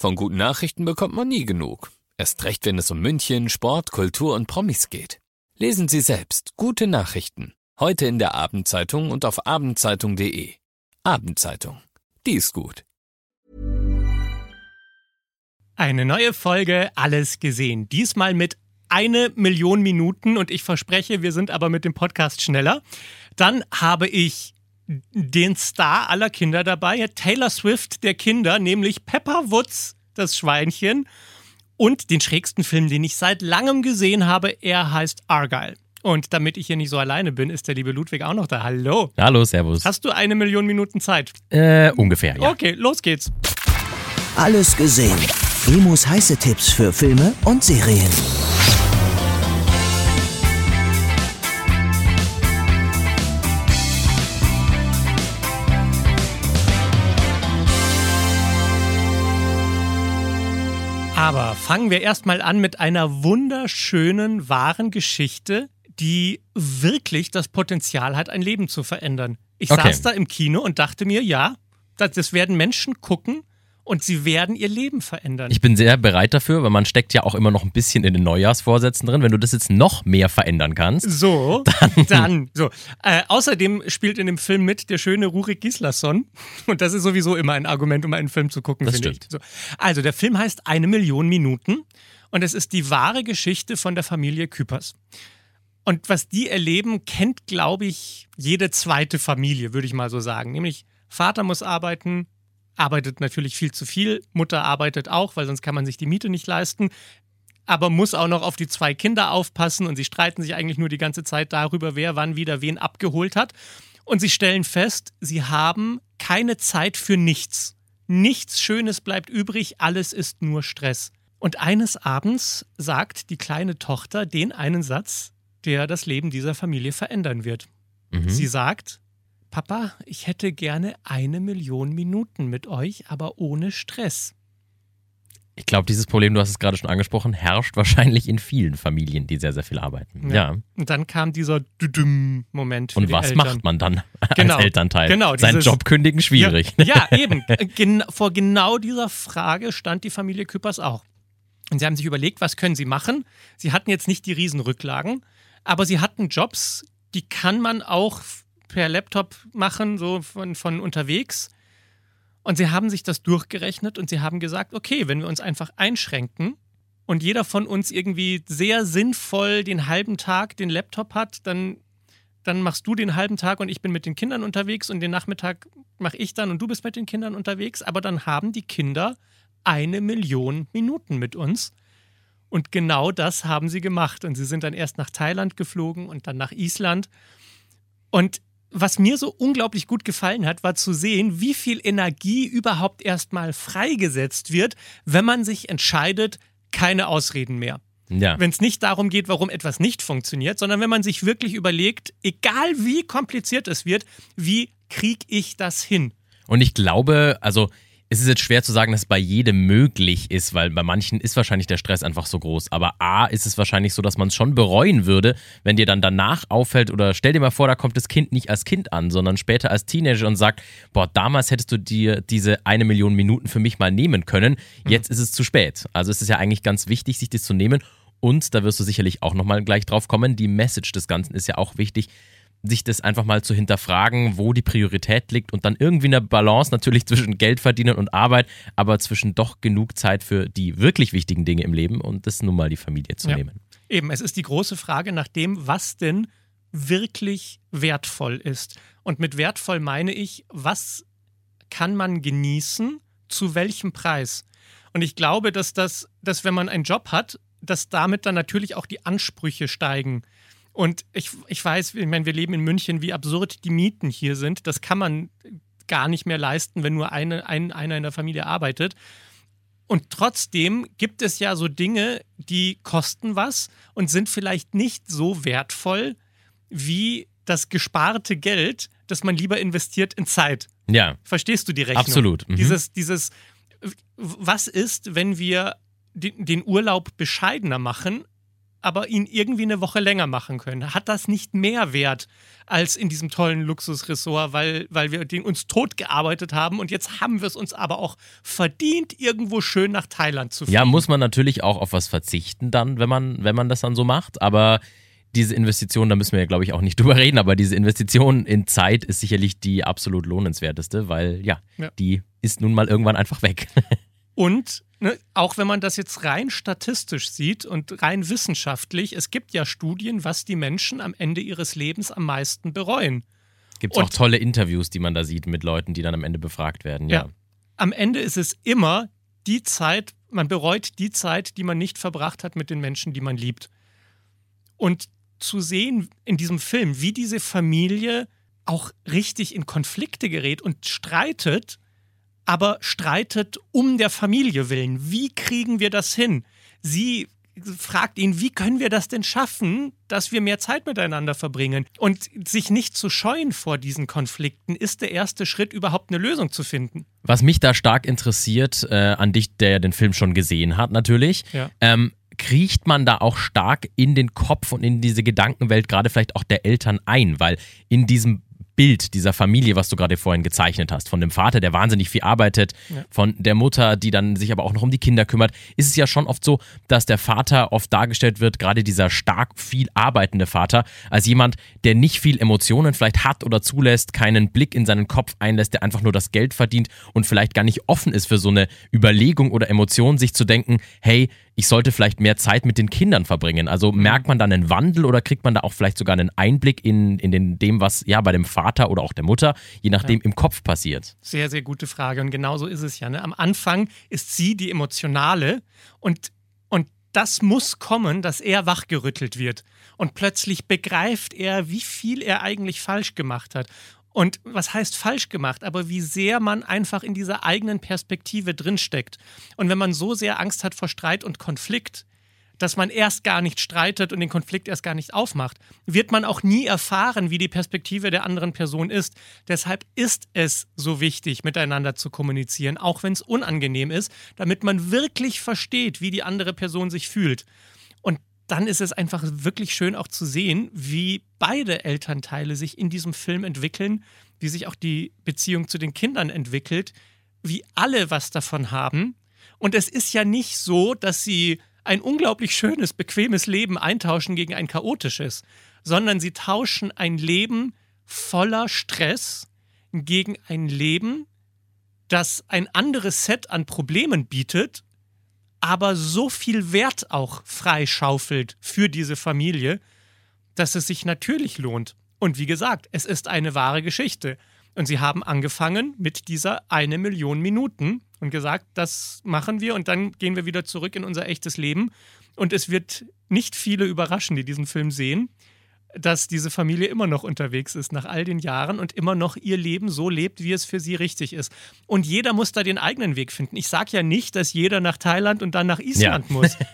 Von guten Nachrichten bekommt man nie genug. Erst recht, wenn es um München, Sport, Kultur und Promis geht. Lesen Sie selbst gute Nachrichten. Heute in der Abendzeitung und auf abendzeitung.de. Abendzeitung. Die ist gut. Eine neue Folge Alles gesehen. Diesmal mit eine Million Minuten und ich verspreche, wir sind aber mit dem Podcast schneller. Dann habe ich den Star aller Kinder dabei, Taylor Swift der Kinder, nämlich Pepper Woods, das Schweinchen, und den schrägsten Film, den ich seit langem gesehen habe. Er heißt Argyle. Und damit ich hier nicht so alleine bin, ist der liebe Ludwig auch noch da. Hallo. Hallo, Servus. Hast du eine Million Minuten Zeit? Äh, ungefähr, ja. Okay, los geht's. Alles gesehen. Emus heiße Tipps für Filme und Serien. Aber fangen wir erstmal an mit einer wunderschönen, wahren Geschichte, die wirklich das Potenzial hat, ein Leben zu verändern. Ich Okay. saß da im Kino und dachte mir, ja, das, das werden Menschen gucken und sie werden ihr Leben verändern. Ich bin sehr bereit dafür, weil man steckt ja auch immer noch ein bisschen in den Neujahrsvorsätzen drin. Wenn du das jetzt noch mehr verändern kannst, So, dann, so. Äh, außerdem spielt in dem Film mit der schöne Rurik Gislason. Und das ist sowieso immer ein Argument, um einen Film zu gucken, Das finde ich. So. Also, der Film heißt Eine Million Minuten und es ist die wahre Geschichte von der Familie Küpers. Und was die erleben, kennt, glaube ich, jede zweite Familie, würde ich mal so sagen. Nämlich, Vater muss arbeiten, arbeitet natürlich viel zu viel, Mutter arbeitet auch, weil sonst kann man sich die Miete nicht leisten aber muss auch noch auf die zwei Kinder aufpassen und sie streiten sich eigentlich nur die ganze Zeit darüber, wer wann wieder wen abgeholt hat. Und sie stellen fest, sie haben keine Zeit für nichts. Nichts Schönes bleibt übrig, alles ist nur Stress. Und eines Abends sagt die kleine Tochter den einen Satz, der das Leben dieser Familie verändern wird. Mhm. Sie sagt, Papa, ich hätte gerne eine Million Minuten mit euch, aber ohne Stress. ich glaube, dieses Problem, du hast es gerade schon angesprochen, herrscht wahrscheinlich in vielen Familien, die sehr, sehr viel arbeiten. Ja. Und dann kam dieser Düdüm-Moment Und was Eltern. macht man dann Genau. als Elternteil? Genau, Seinen Job kündigen, schwierig. Ja, ja eben. Gen vor genau dieser Frage stand die Familie Küppers auch. Und sie haben sich überlegt, was können sie machen? Sie hatten jetzt nicht die Riesenrücklagen, aber sie hatten Jobs, die kann man auch per Laptop machen, so von, von unterwegs. Und sie haben sich das durchgerechnet und sie haben gesagt, okay, wenn wir uns einfach einschränken und jeder von uns irgendwie sehr sinnvoll den halben Tag den Laptop hat, dann, dann machst du den halben Tag und ich bin mit den Kindern unterwegs und den Nachmittag mache ich dann und du bist mit den Kindern unterwegs. Aber dann haben die Kinder eine Million Minuten mit uns. Und genau das haben sie gemacht. Und sie sind dann erst nach Thailand geflogen und dann nach Island. Und was mir so unglaublich gut gefallen hat, war zu sehen, wie viel Energie überhaupt erstmal freigesetzt wird, wenn man sich entscheidet, keine Ausreden mehr. Ja. Wenn es nicht darum geht, warum etwas nicht funktioniert, sondern wenn man sich wirklich überlegt, egal wie kompliziert es wird, wie kriege ich das hin? Und ich glaube, also es ist jetzt schwer zu sagen, dass es bei jedem möglich ist, weil bei manchen ist wahrscheinlich der Stress einfach so groß. Aber A ist es wahrscheinlich so, dass man es schon bereuen würde, wenn dir dann danach auffällt oder stell dir mal vor, da kommt das Kind nicht als Kind an, sondern später als Teenager und sagt, boah, damals hättest du dir diese eine Million Minuten für mich mal nehmen können. Jetzt ist es zu spät. Also es ist ja eigentlich ganz wichtig, sich das zu nehmen. Und da wirst du sicherlich auch nochmal gleich drauf kommen. Die Message des Ganzen ist ja auch wichtig sich das einfach mal zu hinterfragen, wo die Priorität liegt und dann irgendwie eine Balance natürlich zwischen Geld verdienen und Arbeit, aber zwischen doch genug Zeit für die wirklich wichtigen Dinge im Leben und das nun mal die Familie zu Ja. nehmen. Eben, es ist die große Frage nach dem, was denn wirklich wertvoll ist. Und mit wertvoll meine ich, was kann man genießen, zu welchem Preis? Und ich glaube, dass das, dass wenn man einen Job hat, dass damit dann natürlich auch die Ansprüche steigen. Und ich, ich weiß, ich meine, wir leben in München, wie absurd die Mieten hier sind. Das kann man gar nicht mehr leisten, wenn nur eine, ein, einer in der Familie arbeitet. Und trotzdem gibt es ja so Dinge, die kosten was und sind vielleicht nicht so wertvoll wie das gesparte Geld, das man lieber investiert in Zeit. Ja, Verstehst du die Rechnung? Absolut, mhm. Dieses, dieses, was ist, wenn wir den, den Urlaub bescheidener machen, aber ihn irgendwie eine Woche länger machen können. Hat das nicht mehr Wert als in diesem tollen Luxusressort, weil, weil wir den uns tot gearbeitet haben und jetzt haben wir es uns aber auch verdient, irgendwo schön nach Thailand zu fliegen. Ja, muss man natürlich auch auf was verzichten dann, wenn man, wenn man das dann so macht, aber diese Investition, da müssen wir ja, glaube ich, auch nicht drüber reden, aber diese Investition in Zeit ist sicherlich die absolut lohnenswerteste, weil ja, Ja. die ist nun mal irgendwann einfach weg. Und ne, auch wenn man das jetzt rein statistisch sieht und rein wissenschaftlich, es gibt ja Studien, was die Menschen am Ende ihres Lebens am meisten bereuen. Gibt Und- auch tolle Interviews, die man da sieht mit Leuten, die dann am Ende befragt werden. Ja. Ja. Am Ende ist es immer die Zeit, man bereut die Zeit, die man nicht verbracht hat mit den Menschen, die man liebt. Und zu sehen in diesem Film, wie diese Familie auch richtig in Konflikte gerät und streitet, aber streitet um der Familie willen. Wie kriegen wir das hin? Sie fragt ihn, wie können wir das denn schaffen, dass wir mehr Zeit miteinander verbringen? Und sich nicht zu scheuen vor diesen Konflikten ist der erste Schritt, überhaupt eine Lösung zu finden. Was mich da stark interessiert, äh, an dich, der ja den Film schon gesehen hat, natürlich, Ja. ähm, kriecht man da auch stark in den Kopf und in diese Gedankenwelt, gerade vielleicht auch der Eltern ein, weil in diesem Bild dieser Familie, was du gerade vorhin gezeichnet hast, von dem Vater, der wahnsinnig viel arbeitet, Ja. von der Mutter, die dann sich aber auch noch um die Kinder kümmert, ist es ja schon oft so, dass der Vater oft dargestellt wird, gerade dieser stark viel arbeitende Vater, als jemand, der nicht viel Emotionen vielleicht hat oder zulässt, keinen Blick in seinen Kopf einlässt, der einfach nur das Geld verdient und vielleicht gar nicht offen ist für so eine Überlegung oder Emotion, sich zu denken, hey, ich sollte vielleicht mehr Zeit mit den Kindern verbringen. Also merkt man da einen Wandel oder kriegt man da auch vielleicht sogar einen Einblick in, in den, dem, was ja bei dem Vater oder auch der Mutter, je nachdem, im Kopf passiert? Sehr, sehr gute Frage. Und genau so ist es ja. Ne? Am Anfang ist sie die Emotionale und, und das muss kommen, dass er wachgerüttelt wird. Und plötzlich begreift er, wie viel er eigentlich falsch gemacht hat. Und was heißt falsch gemacht, aber wie sehr man einfach in dieser eigenen Perspektive drinsteckt. Und wenn man so sehr Angst hat vor Streit und Konflikt, dass man erst gar nicht streitet und den Konflikt erst gar nicht aufmacht, wird man auch nie erfahren, wie die Perspektive der anderen Person ist. Deshalb ist es so wichtig, miteinander zu kommunizieren, auch wenn es unangenehm ist, damit man wirklich versteht, wie die andere Person sich fühlt. Dann ist es einfach wirklich schön auch zu sehen, wie beide Elternteile sich in diesem Film entwickeln, wie sich auch die Beziehung zu den Kindern entwickelt, wie alle was davon haben. Und es ist ja nicht so, dass sie ein unglaublich schönes, bequemes Leben eintauschen gegen ein chaotisches, sondern sie tauschen ein Leben voller Stress gegen ein Leben, das ein anderes Set an Problemen bietet, aber so viel Wert auch freischaufelt für diese Familie, dass es sich natürlich lohnt. Und wie gesagt, es ist eine wahre Geschichte. Und sie haben angefangen mit dieser eine Million Minuten und gesagt, das machen wir und dann gehen wir wieder zurück in unser echtes Leben. Und es wird nicht viele überraschen, die diesen Film sehen, dass diese Familie immer noch unterwegs ist nach all den Jahren und immer noch ihr Leben so lebt, wie es für sie richtig ist. Und jeder muss da den eigenen Weg finden. Ich sage ja nicht, dass jeder nach Thailand und dann nach Island Ja. muss.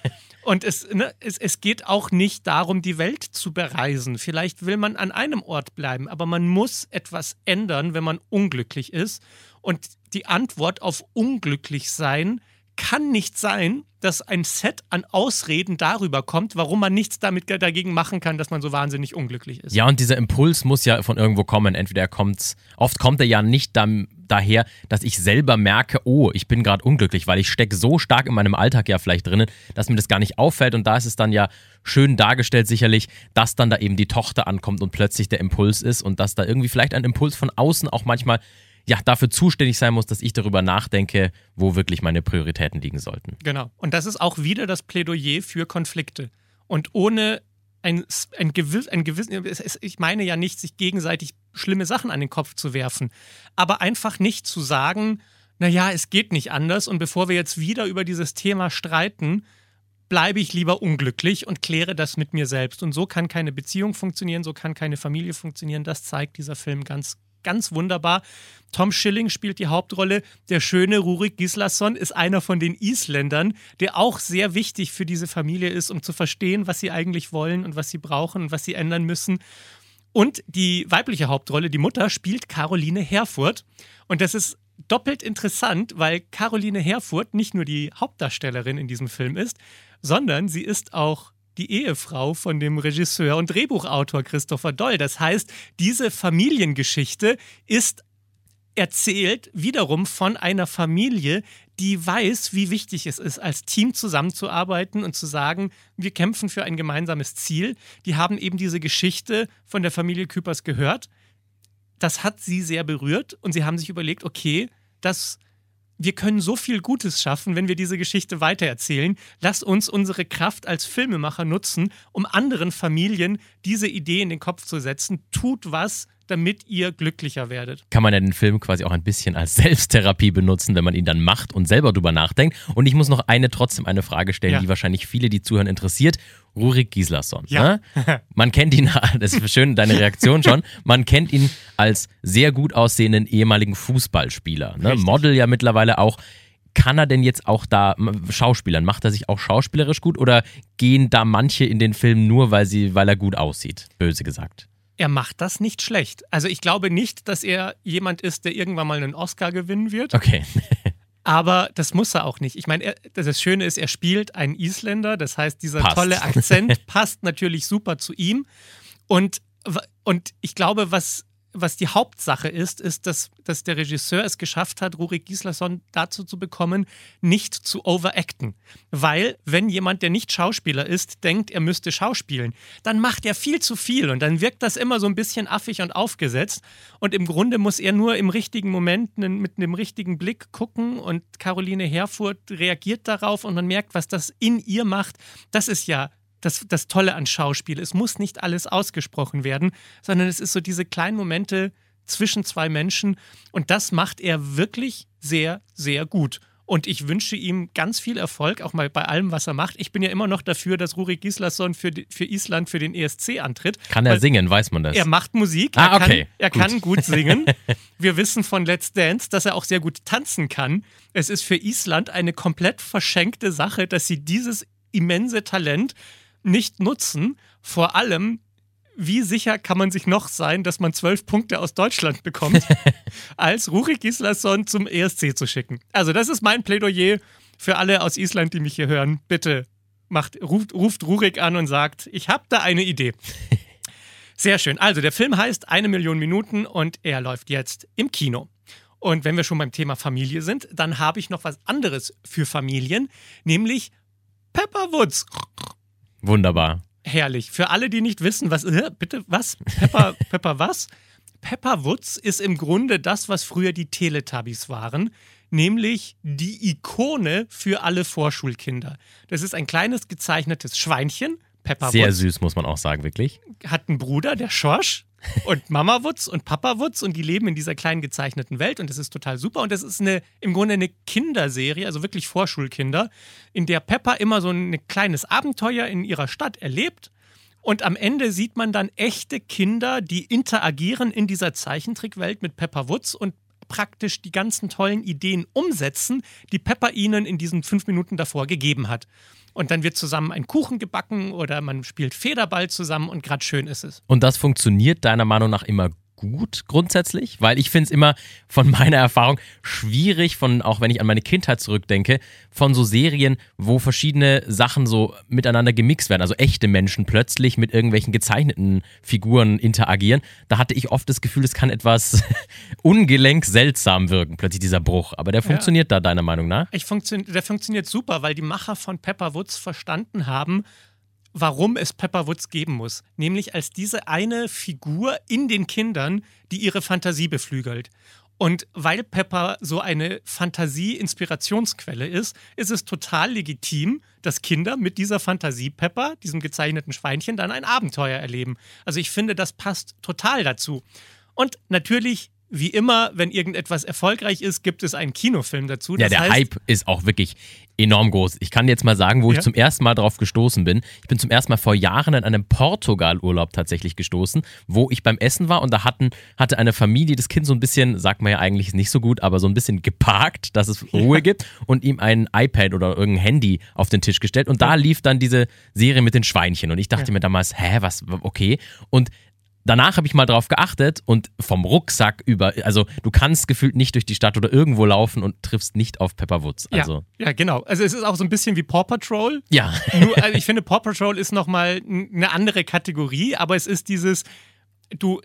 Und es, ne, es, es geht auch nicht darum, die Welt zu bereisen. Vielleicht will man an einem Ort bleiben, aber man muss etwas ändern, wenn man unglücklich ist. Und die Antwort auf unglücklich sein kann nicht sein, dass ein Set an Ausreden darüber kommt, warum man nichts damit dagegen machen kann, dass man so wahnsinnig unglücklich ist. Ja, und dieser Impuls muss ja von irgendwo kommen. Entweder er kommt, oft kommt er ja nicht dam, daher, dass ich selber merke, oh, ich bin gerade unglücklich, weil ich stecke so stark in meinem Alltag ja vielleicht drinnen, dass mir das gar nicht auffällt. Und da ist es dann ja schön dargestellt, sicherlich, dass dann da eben die Tochter ankommt und plötzlich der Impuls ist und dass da irgendwie vielleicht ein Impuls von außen auch manchmal ja dafür zuständig sein muss, dass ich darüber nachdenke, wo wirklich meine Prioritäten liegen sollten. Genau. Und das ist auch wieder das Plädoyer für Konflikte. Und ohne ein, ein, gewiss, ein es- ich meine ja nicht, sich gegenseitig schlimme Sachen an den Kopf zu werfen, aber einfach nicht zu sagen, naja, es geht nicht anders und bevor wir jetzt wieder über dieses Thema streiten, bleibe ich lieber unglücklich und kläre das mit mir selbst. Und so kann keine Beziehung funktionieren, so kann keine Familie funktionieren. Das zeigt dieser Film ganz, ganz wunderbar. Tom Schilling spielt die Hauptrolle. Der schöne Rurik Gislason ist einer von den Isländern, der auch sehr wichtig für diese Familie ist, um zu verstehen, was sie eigentlich wollen und was sie brauchen und was sie ändern müssen. Und die weibliche Hauptrolle, die Mutter, spielt Caroline Herfurth. Und das ist doppelt interessant, weil Caroline Herfurth nicht nur die Hauptdarstellerin in diesem Film ist, sondern sie ist auch die Ehefrau von dem Regisseur und Drehbuchautor Christopher Doll. Das heißt, diese Familiengeschichte ist erzählt wiederum von einer Familie, die weiß, wie wichtig es ist, als Team zusammenzuarbeiten und zu sagen, wir kämpfen für ein gemeinsames Ziel. Die haben eben diese Geschichte von der Familie Küpers gehört. Das hat sie sehr berührt und sie haben sich überlegt, okay, das wir können so viel Gutes schaffen, wenn wir diese Geschichte weitererzählen. Lass uns unsere Kraft als Filmemacher nutzen, um anderen Familien diese Idee in den Kopf zu setzen. Tut was, damit ihr glücklicher werdet. Kann man ja den Film quasi auch ein bisschen als Selbsttherapie benutzen, wenn man ihn dann macht und selber drüber nachdenkt. Und ich muss noch eine trotzdem eine Frage stellen, ja. die wahrscheinlich viele, die zuhören, interessiert. Rurik Gislason. Ja. Ne? Man kennt ihn, das ist schön, deine Reaktion schon. Man kennt ihn als sehr gut aussehenden ehemaligen Fußballspieler. Ne? Model ja mittlerweile auch. Kann er denn jetzt auch da Schauspielern? Macht er sich auch schauspielerisch gut oder gehen da manche in den Film nur, weil, sie, weil er gut aussieht? Böse gesagt. Er macht das nicht schlecht. Also ich glaube nicht, dass er jemand ist, der irgendwann mal einen Oscar gewinnen wird. Okay. Aber das muss er auch nicht. Ich meine, das Schöne ist, er spielt einen Isländer. Das heißt, dieser passt. tolle Akzent passt natürlich super zu ihm. Und, und ich glaube, was, was die Hauptsache ist, ist, dass, dass der Regisseur es geschafft hat, Rurik Gislason dazu zu bekommen, nicht zu overacten. Weil, wenn jemand, der nicht Schauspieler ist, denkt, er müsste schauspielen, dann macht er viel zu viel und dann wirkt das immer so ein bisschen affig und aufgesetzt. Und im Grunde muss er nur im richtigen Moment mit einem richtigen Blick gucken und Caroline Herfurth reagiert darauf und man merkt, was das in ihr macht. Das ist ja das, das Tolle an Schauspiel. Es muss nicht alles ausgesprochen werden, sondern es ist so diese kleinen Momente zwischen zwei Menschen und das macht er wirklich sehr, sehr gut. Und ich wünsche ihm ganz viel Erfolg, auch mal bei allem, was er macht. Ich bin ja immer noch dafür, dass Rurik Gislason für, für Island für den ESC antritt. Kann er singen, weiß man das? Er macht Musik, ah, er, okay. kann, er gut. kann gut singen. Wir wissen von Let's Dance, dass er auch sehr gut tanzen kann. Es ist für Island eine komplett verschenkte Sache, dass sie dieses immense Talent nicht nutzen. Vor allem, wie sicher kann man sich noch sein, dass man zwölf Punkte aus Deutschland bekommt, als Rurik Gislason zum ESC zu schicken? Also, das ist mein Plädoyer für alle aus Island, die mich hier hören. Bitte macht, ruft, ruft Rurik an und sagt, ich habe da eine Idee. Sehr schön. Also, der Film heißt Eine Million Minuten und er läuft jetzt im Kino. Und wenn wir schon beim Thema Familie sind, dann habe ich noch was anderes für Familien, nämlich Pepperwoods. Wunderbar. Herrlich. Für alle, die nicht wissen, was, äh, bitte, was? Pepper, Pepper was? Pepperwoods ist im Grunde das, was früher die Teletubbies waren, nämlich die Ikone für alle Vorschulkinder. Das ist ein kleines gezeichnetes Schweinchen, Pepperwoods. Sehr süß, muss man auch sagen, wirklich. Hat einen Bruder, der Schorsch und Mama Wutz und Papa Wutz und die leben in dieser kleinen gezeichneten Welt und das ist total super. Und das ist eine im Grunde eine Kinderserie, also wirklich Vorschulkinder, in der Peppa immer so ein kleines Abenteuer in ihrer Stadt erlebt. Und am Ende sieht man dann echte Kinder, die interagieren in dieser Zeichentrickwelt mit Peppa Wutz und praktisch die ganzen tollen Ideen umsetzen, die Peppa ihnen in diesen fünf Minuten davor gegeben hat. Und dann wird zusammen ein Kuchen gebacken oder man spielt Federball zusammen und gerade schön ist es. Und das funktioniert deiner Meinung nach immer gut grundsätzlich, weil ich finde es immer von meiner Erfahrung schwierig, von auch wenn ich an meine Kindheit zurückdenke, von so Serien, wo verschiedene Sachen so miteinander gemixt werden, also echte Menschen plötzlich mit irgendwelchen gezeichneten Figuren interagieren. Da hatte ich oft das Gefühl, es kann etwas ungelenk seltsam wirken, plötzlich dieser Bruch. Aber der funktioniert ja. da deiner Meinung nach? Ich funktio der funktioniert super, weil die Macher von Pepper Woods verstanden haben, warum es Pepper Woods geben muss. Nämlich als diese eine Figur in den Kindern, die ihre Fantasie beflügelt. Und weil Pepper so eine Fantasie-Inspirationsquelle ist, ist es total legitim, dass Kinder mit dieser Fantasie Pepper, diesem gezeichneten Schweinchen, dann ein Abenteuer erleben. Also ich finde, das passt total dazu. Und natürlich wie immer, wenn irgendetwas erfolgreich ist, gibt es einen Kinofilm dazu. Das ja, der Hype ist auch wirklich enorm groß. Ich kann jetzt mal sagen, wo ja. ich zum ersten Mal drauf gestoßen bin. Ich bin zum ersten Mal vor Jahren in einem Portugal-Urlaub tatsächlich gestoßen, wo ich beim Essen war und da hatten, hatte eine Familie das Kind so ein bisschen, sagt man ja eigentlich nicht so gut, aber so ein bisschen geparkt, dass es Ruhe ja. gibt und ihm ein iPad oder irgendein Handy auf den Tisch gestellt und da lief dann diese Serie mit den Schweinchen und ich dachte mir damals, hä, was, okay. Und danach habe ich mal drauf geachtet und vom Rucksack über, also du kannst gefühlt nicht durch die Stadt oder irgendwo laufen und triffst nicht auf Pepper Woods. Also, ja, ja, genau. Also es ist auch so ein bisschen wie Paw Patrol. ja. Nur, also ich finde, Paw Patrol ist nochmal eine andere Kategorie, aber es ist dieses, du,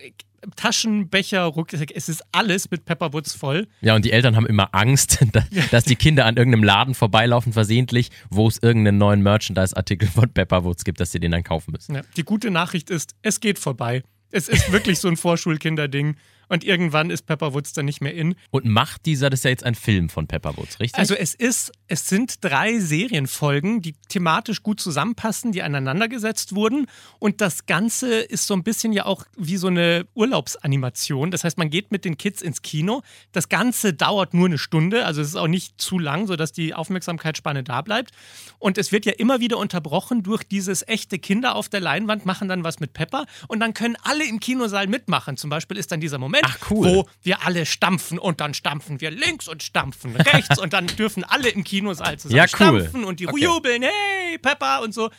Taschenbecher, Rucksack, es ist alles mit Pepperwoods voll. Ja, und die Eltern haben immer Angst, da- dass die Kinder an irgendeinem Laden vorbeilaufen, versehentlich, wo es irgendeinen neuen Merchandise-Artikel von Pepper Woods gibt, dass sie den dann kaufen müssen. Ja, die gute Nachricht ist, es geht vorbei. Es ist wirklich so ein Vorschulkinderding. Und irgendwann ist Pepperwoods dann nicht mehr in. Und macht dieser, das ist ja jetzt ein Film von Pepper Woods, richtig? Also es ist, es sind drei Serienfolgen, die thematisch gut zusammenpassen, die aneinandergesetzt wurden. Und das Ganze ist so ein bisschen ja auch wie so eine Urlaubsanimation. Das heißt, man geht mit den Kids ins Kino. Das Ganze dauert nur eine Stunde, also es ist auch nicht zu lang, sodass die Aufmerksamkeitsspanne da bleibt. Und es wird ja immer wieder unterbrochen durch dieses echte Kinder auf der Leinwand, machen dann was mit Pepper und dann können alle im Kinosaal mitmachen. Zum Beispiel ist dann dieser Moment, Ach, cool. wo wir alle stampfen und dann stampfen wir links und stampfen rechts und dann dürfen alle im Kinosaal zusammen Ja, cool. stampfen und die Okay. jubeln, hey, Pepper und so.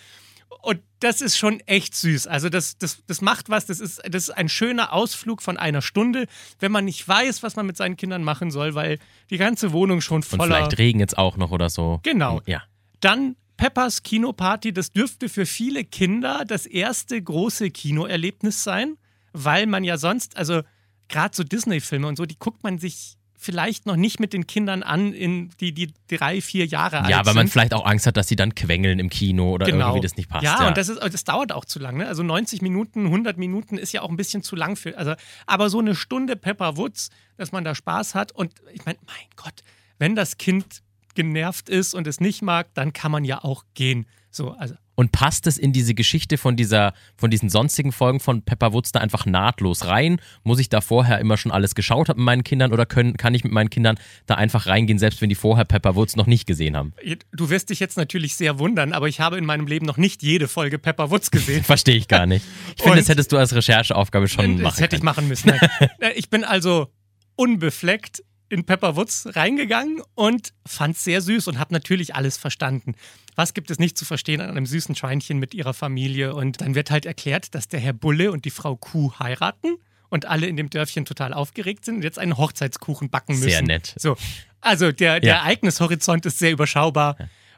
Und das ist schon echt süß. Also das, das, das macht was, das ist, das ist ein schöner Ausflug von einer Stunde, wenn man nicht weiß, was man mit seinen Kindern machen soll, weil die ganze Wohnung schon und voller... vielleicht regnet es auch noch oder so. Genau. Ja. Dann Peppers Kinoparty, das dürfte für viele Kinder das erste große Kinoerlebnis sein, weil man ja sonst, also gerade so Disney-Filme und so, die guckt man sich vielleicht noch nicht mit den Kindern an, in die, die drei, vier Jahre alt Ja, weil man sind. vielleicht auch Angst hat, dass sie dann quengeln im Kino oder irgendwie das nicht passt. Genau. Ja, und das, ist, das dauert auch zu lang. Ne? Also 90 Minuten, 100 Minuten ist ja auch ein bisschen zu lang für. Also, aber so eine Stunde Pepper Woods, dass man da Spaß hat. Und ich meine, mein Gott, wenn das Kind genervt ist und es nicht mag, dann kann man ja auch gehen. So, also Und passt es in diese Geschichte von dieser, von diesen sonstigen Folgen von Pepper Woods da einfach nahtlos rein? Muss ich da vorher immer schon alles geschaut haben mit meinen Kindern oder können, kann ich mit meinen Kindern da einfach reingehen, selbst wenn die vorher Pepper Woods noch nicht gesehen haben? du wirst dich jetzt natürlich sehr wundern, aber ich habe in meinem Leben noch nicht jede Folge Pepper Woods gesehen. Verstehe ich gar nicht. Ich finde, das hättest du als Rechercheaufgabe schon das machen hätte ich können. machen müssen. Äh, ich bin also unbefleckt in Pepper Woods reingegangen und fand es sehr süß und habe natürlich alles verstanden. Was gibt es nicht zu verstehen an einem süßen Schweinchen mit ihrer Familie? Und dann wird halt erklärt, dass der Herr Bulle und die Frau Kuh heiraten und alle in dem Dörfchen total aufgeregt sind und jetzt einen Hochzeitskuchen backen müssen. Sehr nett. So, also der, der Ja. Ereignishorizont ist sehr überschaubar.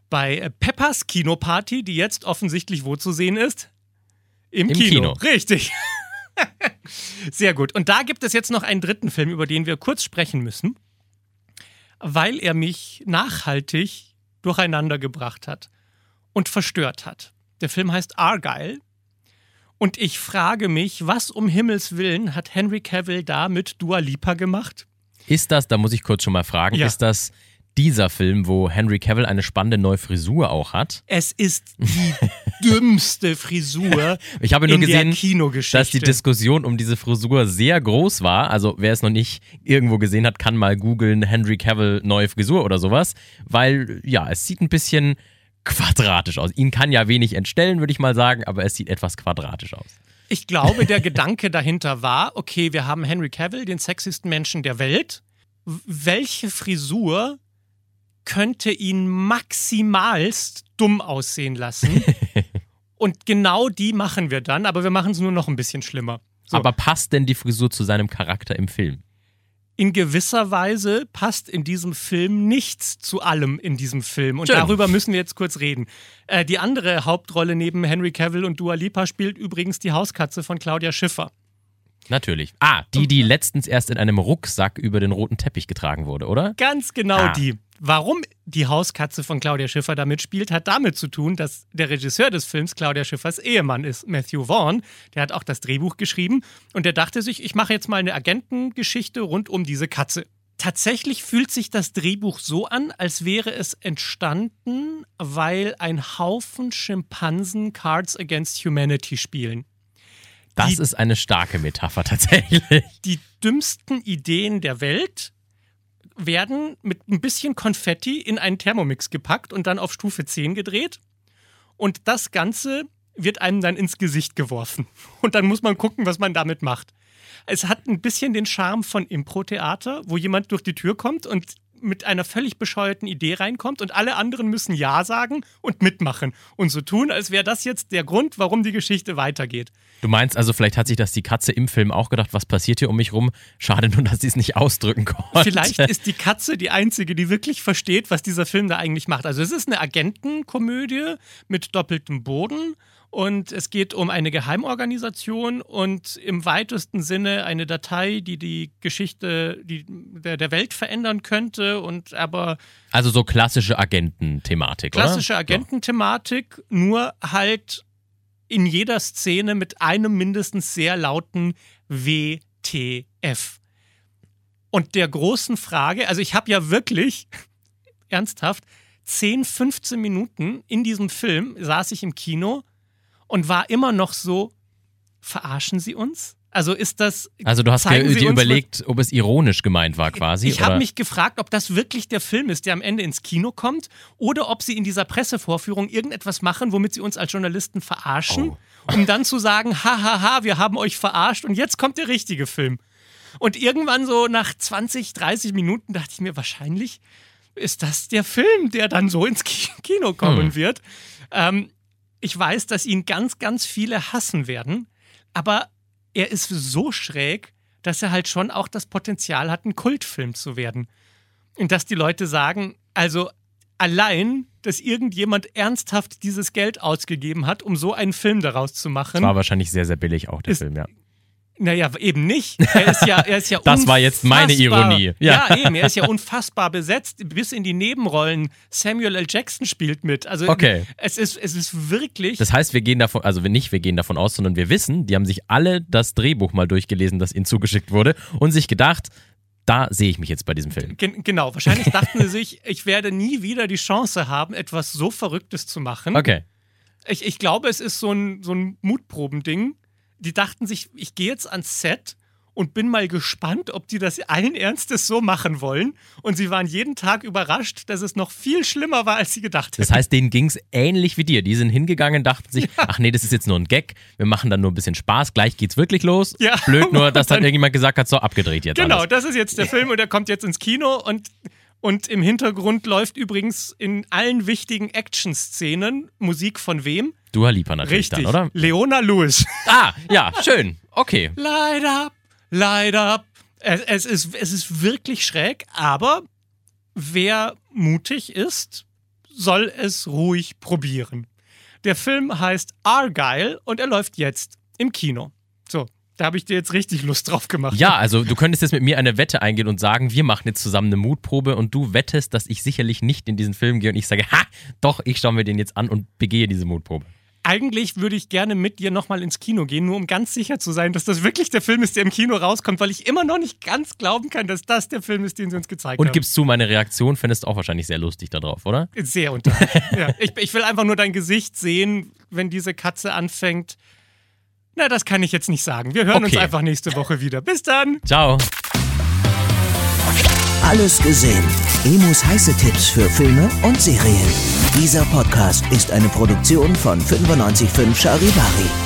Bei äh, Peppers Kinoparty, die jetzt offensichtlich wo zu sehen ist? Im, Im Kino. Kino. Richtig. Sehr gut. Und da gibt es jetzt noch einen dritten Film, über den wir kurz sprechen müssen, weil er mich nachhaltig durcheinander gebracht hat und verstört hat. Der Film heißt Argyle. Und ich frage mich, was um Himmels Willen hat Henry Cavill da mit Dua Lipa gemacht? Ist das, da muss ich kurz schon mal fragen, Ja. ist das dieser Film, wo Henry Cavill eine spannende neue Frisur auch hat? Es ist die dümmste Frisur Ich habe nur gesehen, dass die Diskussion um diese Frisur sehr groß war. Also wer es noch nicht irgendwo gesehen hat, kann mal googeln Henry Cavill neue Frisur oder sowas, weil ja, es sieht ein bisschen quadratisch aus. Ihn kann ja wenig entstellen, würde ich mal sagen, aber es sieht etwas quadratisch aus. Ich glaube, der Gedanke dahinter war, okay, wir haben Henry Cavill, den sexiesten Menschen der Welt. Welche Frisur könnte ihn maximalst dumm aussehen lassen? Und genau die machen wir dann, aber wir machen es nur noch ein bisschen schlimmer. So. Aber passt denn die Frisur zu seinem Charakter im Film? in gewisser Weise passt in diesem Film nichts zu allem in diesem Film. Und Schön. darüber müssen wir jetzt kurz reden. Äh, die andere Hauptrolle neben Henry Cavill und Dua Lipa spielt übrigens die Hauskatze von Claudia Schiffer. Natürlich. Ah, die, die letztens erst in einem Rucksack über den roten Teppich getragen wurde, oder? Ganz genau Ah. die. Warum die Hauskatze von Claudia Schiffer da mitspielt, hat damit zu tun, dass der Regisseur des Films Claudia Schiffers Ehemann ist, Matthew Vaughn. Der hat auch das Drehbuch geschrieben und der dachte sich, ich mache jetzt mal eine Agentengeschichte rund um diese Katze. Tatsächlich fühlt sich das Drehbuch so an, als wäre es entstanden, weil ein Haufen Schimpansen Cards Against Humanity spielen. Das Die- ist eine starke Metapher tatsächlich. die dümmsten Ideen der Welt werden mit ein bisschen Konfetti in einen Thermomix gepackt und dann auf Stufe 10 gedreht. Und das Ganze wird einem dann ins Gesicht geworfen. Und dann muss man gucken, was man damit macht. Es hat ein bisschen den Charme von Impro-Theater, wo jemand durch die Tür kommt und mit einer völlig bescheuerten Idee reinkommt und alle anderen müssen Ja sagen und mitmachen und so tun, als wäre das jetzt der Grund, warum die Geschichte weitergeht. Du meinst also, vielleicht hat sich das die Katze im Film auch gedacht, was passiert hier um mich rum? Schade nur, dass sie es nicht ausdrücken konnte. Vielleicht ist die Katze die einzige, die wirklich versteht, was dieser Film da eigentlich macht. Also es ist eine Agentenkomödie mit doppeltem Boden und es geht um eine Geheimorganisation und im weitesten Sinne eine Datei, die die Geschichte die, der, der Welt verändern könnte und aber Also so klassische Agententhematik, oder? klassische Agententhematik, nur halt in jeder Szene mit einem mindestens sehr lauten WTF. Und der großen Frage, also ich habe ja wirklich ernsthaft 10, 15 Minuten in diesem Film saß ich im Kino und war immer noch so, verarschen Sie uns? Also ist das. Also du hast dir überlegt, ob es ironisch gemeint war quasi. ich habe mich gefragt, ob das wirklich der Film ist, der am Ende ins Kino kommt, oder ob sie in dieser Pressevorführung irgendetwas machen, womit sie uns als Journalisten verarschen, Oh. um dann zu sagen, hahaha, wir haben euch verarscht und jetzt kommt der richtige Film. Und irgendwann so nach 20, 30 Minuten dachte ich mir, wahrscheinlich ist das der Film, der dann so ins Ki- Kino kommen Hm. wird. Ähm, ich weiß, dass ihn ganz, ganz viele hassen werden, aber er ist so schräg, dass er halt schon auch das Potenzial hat, ein Kultfilm zu werden. Und dass die Leute sagen, also allein, dass irgendjemand ernsthaft dieses Geld ausgegeben hat, um so einen Film daraus zu machen. Das war wahrscheinlich sehr, sehr billig auch, der Film, ja. Naja, eben nicht. Er ist ja, er ist ja Das war jetzt meine Ironie. Ja. Ja. eben. Er ist ja unfassbar besetzt, bis in die Nebenrollen. Samuel L. Jackson spielt mit. Also Okay. es ist, es ist wirklich. Das heißt, wir gehen davon, also nicht, wir gehen davon aus, sondern wir wissen, die haben sich alle das Drehbuch mal durchgelesen, das ihnen zugeschickt wurde und sich gedacht, da sehe ich mich jetzt bei diesem Film. Gen genau, wahrscheinlich dachten sie sich, ich werde nie wieder die Chance haben, etwas so Verrücktes zu machen. Okay. Ich, ich glaube, es ist so ein, so ein Mutprobending. Die dachten sich, ich gehe jetzt ans Set und bin mal gespannt, ob die das allen Ernstes so machen wollen. Und sie waren jeden Tag überrascht, dass es noch viel schlimmer war, als sie gedacht Das hätten. heißt, denen ging es ähnlich wie dir. Die sind hingegangen, dachten sich, ach nee, das ist jetzt nur ein Gag, wir machen dann nur ein bisschen Spaß, gleich geht's wirklich los. Ja. Blöd nur, dass dann Dann- irgendjemand gesagt hat, so abgedreht jetzt Genau, alles. das ist jetzt der Film und der kommt jetzt ins Kino und, und im Hintergrund läuft übrigens in allen wichtigen Action-Szenen Musik von wem? Dua Lipa natürlich Richtig, dann, oder? Leona Lewis. Ah, ja, schön. Okay. Light up, light up. Es, es, ist, es ist wirklich schräg, aber wer mutig ist, soll es ruhig probieren. Der Film heißt Argyle und er läuft jetzt im Kino. So, da habe ich dir jetzt richtig Lust drauf gemacht. Ja, also du könntest jetzt mit mir eine Wette eingehen und sagen, wir machen jetzt zusammen eine Mutprobe und du wettest, dass ich sicherlich nicht in diesen Film gehe und ich sage, ha, doch, ich schaue mir den jetzt an und begehe diese Mutprobe. Eigentlich würde ich gerne mit dir nochmal ins Kino gehen, nur um ganz sicher zu sein, dass das wirklich der Film ist, der im Kino rauskommt, weil ich immer noch nicht ganz glauben kann, dass das der Film ist, den sie uns gezeigt Und haben. gibst zu, meine Reaktion fändest du auch wahrscheinlich sehr lustig darauf, oder? Sehr unterhaltsam. ja. ich, ich will einfach nur dein Gesicht sehen, wenn diese Katze anfängt. Na, das kann ich jetzt nicht sagen. Wir hören uns Okay. einfach nächste Woche wieder. Bis dann. Ciao. Alles gesehen. Emus heiße Tipps für Filme und Serien. Dieser Podcast ist eine Produktion von 955 Charivari.